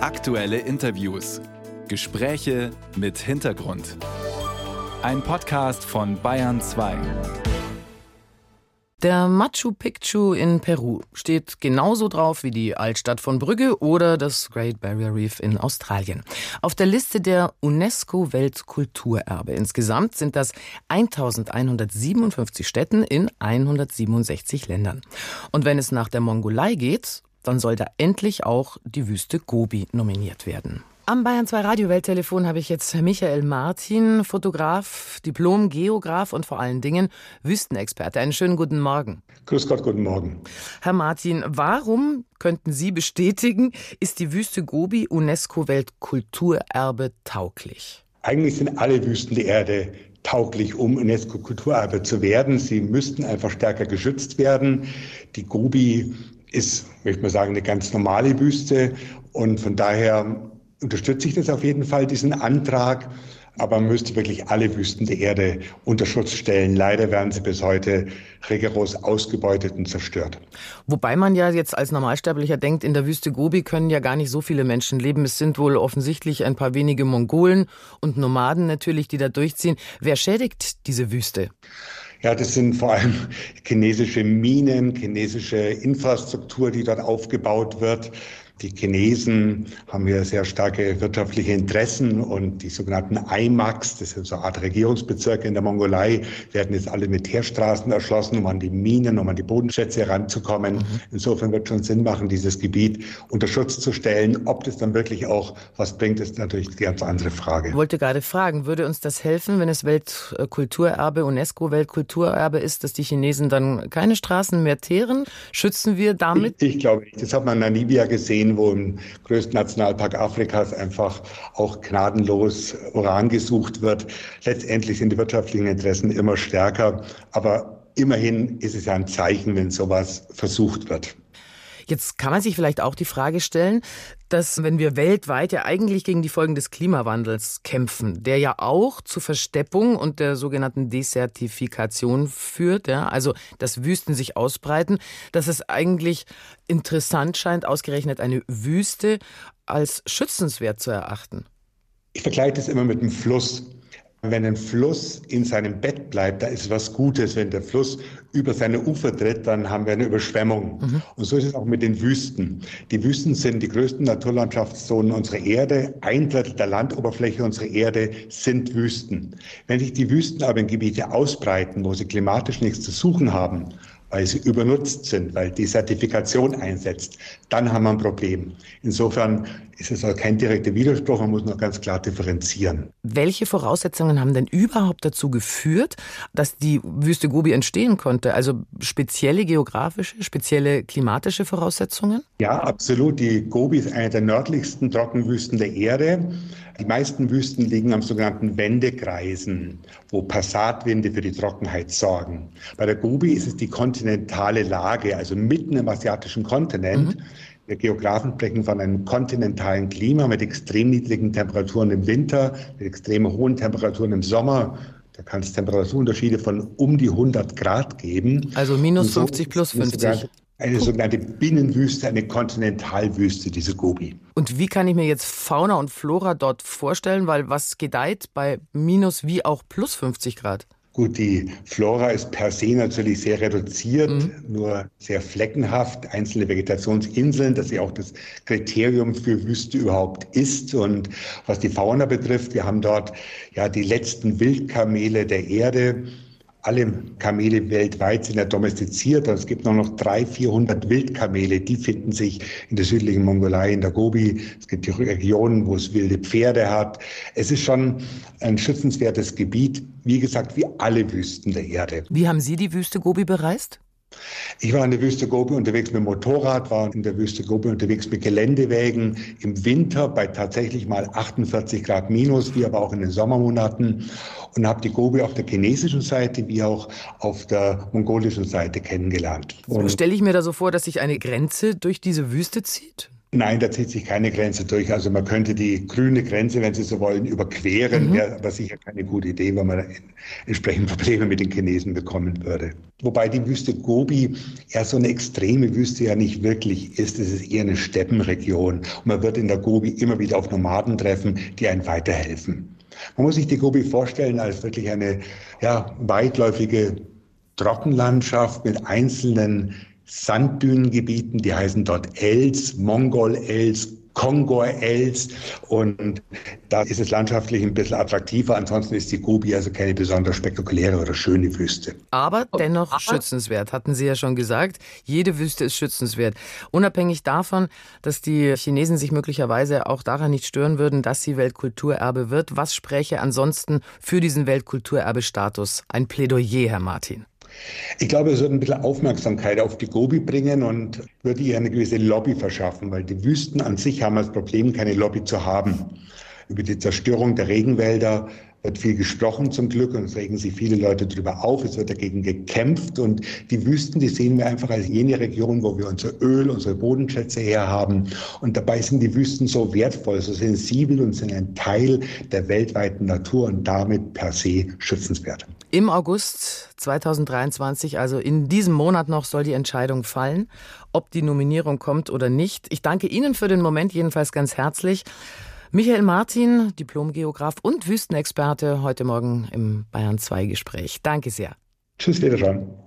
Aktuelle Interviews. Gespräche mit Hintergrund. Ein Podcast von Bayern 2. Der Machu Picchu in Peru steht genauso drauf wie die Altstadt von Brügge oder das Great Barrier Reef in Australien. Auf der Liste der UNESCO Weltkulturerbe. Insgesamt sind das 1157 Städten in 167 Ländern. Und wenn es nach der Mongolei geht, dann soll da endlich auch die Wüste Gobi nominiert werden. Am Bayern 2 Radio Welttelefon habe ich jetzt Michael Martin, Fotograf, Diplom, Geograf und vor allen Dingen Wüstenexperte. Einen schönen guten Morgen. Grüß Gott, guten Morgen. Herr Martin, warum, könnten Sie bestätigen, ist die Wüste Gobi UNESCO Weltkulturerbe tauglich? Eigentlich sind alle Wüsten der Erde tauglich, um UNESCO-Kulturerbe zu werden. Sie müssten einfach stärker geschützt werden. Die Gobi ist, möchte man sagen, eine ganz normale Wüste und von daher unterstütze ich das auf jeden Fall, diesen Antrag. Aber man müsste wirklich alle Wüsten der Erde unter Schutz stellen. Leider werden sie bis heute rigoros ausgebeutet und zerstört. Wobei man ja jetzt als Normalsterblicher denkt, in der Wüste Gobi können ja gar nicht so viele Menschen leben. Es sind wohl offensichtlich ein paar wenige Mongolen und Nomaden natürlich, die da durchziehen. Wer schädigt diese Wüste? Ja, das sind vor allem chinesische Minen, chinesische Infrastruktur, die dort aufgebaut wird. Die Chinesen haben hier sehr starke wirtschaftliche Interessen und die sogenannten IMAX, das sind so eine Art Regierungsbezirke in der Mongolei, werden jetzt alle mit Teerstraßen erschlossen, um an die Minen, um an die Bodenschätze heranzukommen. Mhm. Insofern wird schon Sinn machen, dieses Gebiet unter Schutz zu stellen. Ob das dann wirklich auch was bringt, ist natürlich eine ganz andere Frage. Ich wollte gerade fragen, würde uns das helfen, wenn es Weltkulturerbe, UNESCO-Weltkulturerbe ist, dass die Chinesen dann keine Straßen mehr teeren? Schützen wir damit? Ich, ich glaube nicht. Das hat man in Namibia gesehen Seen, wo im größten Nationalpark Afrikas einfach auch gnadenlos Uran gesucht wird. Letztendlich sind die wirtschaftlichen Interessen immer stärker, aber immerhin ist es ja ein Zeichen, wenn sowas versucht wird. Jetzt kann man sich vielleicht auch die Frage stellen, dass wenn wir weltweit ja eigentlich gegen die Folgen des Klimawandels kämpfen, der ja auch zu Versteppung und der sogenannten Desertifikation führt, ja, also dass Wüsten sich ausbreiten, dass es eigentlich interessant scheint, ausgerechnet eine Wüste als schützenswert zu erachten. Ich vergleiche das immer mit einem Fluss. Wenn ein Fluss in seinem Bett bleibt, da ist was Gutes. Wenn der Fluss über seine Ufer tritt, dann haben wir eine Überschwemmung. Mhm. Und so ist es auch mit den Wüsten. Die Wüsten sind die größten Naturlandschaftszonen unserer Erde. Ein Drittel der Landoberfläche unserer Erde sind Wüsten. Wenn sich die Wüsten aber in Gebiete ausbreiten, wo sie klimatisch nichts zu suchen haben, weil sie übernutzt sind, weil die Zertifikation einsetzt, dann haben wir ein Problem. Insofern ist es auch kein direkter Widerspruch, man muss noch ganz klar differenzieren. Welche Voraussetzungen haben denn überhaupt dazu geführt, dass die Wüste Gobi entstehen konnte? Also spezielle geografische, spezielle klimatische Voraussetzungen? Ja, absolut. Die Gobi ist eine der nördlichsten Trockenwüsten der Erde. Die meisten Wüsten liegen am sogenannten Wendekreisen, wo Passatwinde für die Trockenheit sorgen. Bei der Gobi ist es die kontinentale Lage, also mitten im asiatischen Kontinent. Mhm. Wir Geografen sprechen von einem kontinentalen Klima mit extrem niedrigen Temperaturen im Winter, mit extrem hohen Temperaturen im Sommer. Da kann es Temperaturunterschiede von um die 100 Grad geben. Also minus so 50 plus 50 eine sogenannte Binnenwüste, eine Kontinentalwüste, diese Gobi. Und wie kann ich mir jetzt Fauna und Flora dort vorstellen? Weil was gedeiht bei minus wie auch plus 50 Grad? Gut, die Flora ist per se natürlich sehr reduziert, mhm. nur sehr fleckenhaft, einzelne Vegetationsinseln, das ja auch das Kriterium für Wüste überhaupt ist. Und was die Fauna betrifft, wir haben dort ja die letzten Wildkamele der Erde, alle Kamele weltweit sind ja domestiziert. Also es gibt nur noch 300, 400 Wildkamele. Die finden sich in der südlichen Mongolei, in der Gobi. Es gibt die Regionen, wo es wilde Pferde hat. Es ist schon ein schützenswertes Gebiet. Wie gesagt, wie alle Wüsten der Erde. Wie haben Sie die Wüste Gobi bereist? Ich war in der Wüste Gobi unterwegs mit dem Motorrad, war in der Wüste Gobi unterwegs mit Geländewägen im Winter bei tatsächlich mal 48 Grad minus, wie aber auch in den Sommermonaten und habe die Gobi auf der chinesischen Seite wie auch auf der mongolischen Seite kennengelernt. Stelle ich mir da so vor, dass sich eine Grenze durch diese Wüste zieht? Nein, da zieht sich keine Grenze durch. Also man könnte die grüne Grenze, wenn Sie so wollen, überqueren, mhm. wäre aber sicher keine gute Idee, weil man entsprechend Probleme mit den Chinesen bekommen würde. Wobei die Wüste Gobi ja so eine extreme Wüste ja nicht wirklich ist. Es ist eher eine Steppenregion. Und man wird in der Gobi immer wieder auf Nomaden treffen, die einen weiterhelfen. Man muss sich die Gobi vorstellen als wirklich eine ja, weitläufige Trockenlandschaft mit einzelnen Sanddünengebieten, die heißen dort Els, Mongol-Els, Kongor-Els und da ist es landschaftlich ein bisschen attraktiver. Ansonsten ist die Gobi also keine besonders spektakuläre oder schöne Wüste. Aber dennoch Aber schützenswert, hatten Sie ja schon gesagt. Jede Wüste ist schützenswert. Unabhängig davon, dass die Chinesen sich möglicherweise auch daran nicht stören würden, dass sie Weltkulturerbe wird. Was spräche ansonsten für diesen Weltkulturerbestatus? Ein Plädoyer, Herr Martin. Ich glaube, es wird ein bisschen Aufmerksamkeit auf die Gobi bringen und würde ihr eine gewisse Lobby verschaffen, weil die Wüsten an sich haben das Problem, keine Lobby zu haben. Über die Zerstörung der Regenwälder wird viel gesprochen zum Glück und es regen sich viele Leute darüber auf. Es wird dagegen gekämpft und die Wüsten, die sehen wir einfach als jene Region, wo wir unser Öl, unsere Bodenschätze herhaben. Und dabei sind die Wüsten so wertvoll, so sensibel und sind ein Teil der weltweiten Natur und damit per se schützenswert. Im August 2023, also in diesem Monat noch, soll die Entscheidung fallen, ob die Nominierung kommt oder nicht. Ich danke Ihnen für den Moment jedenfalls ganz herzlich. Michael Martin, Diplomgeograf und Wüstenexperte, heute Morgen im Bayern 2 Gespräch. Danke sehr. Tschüss, wiederschauen.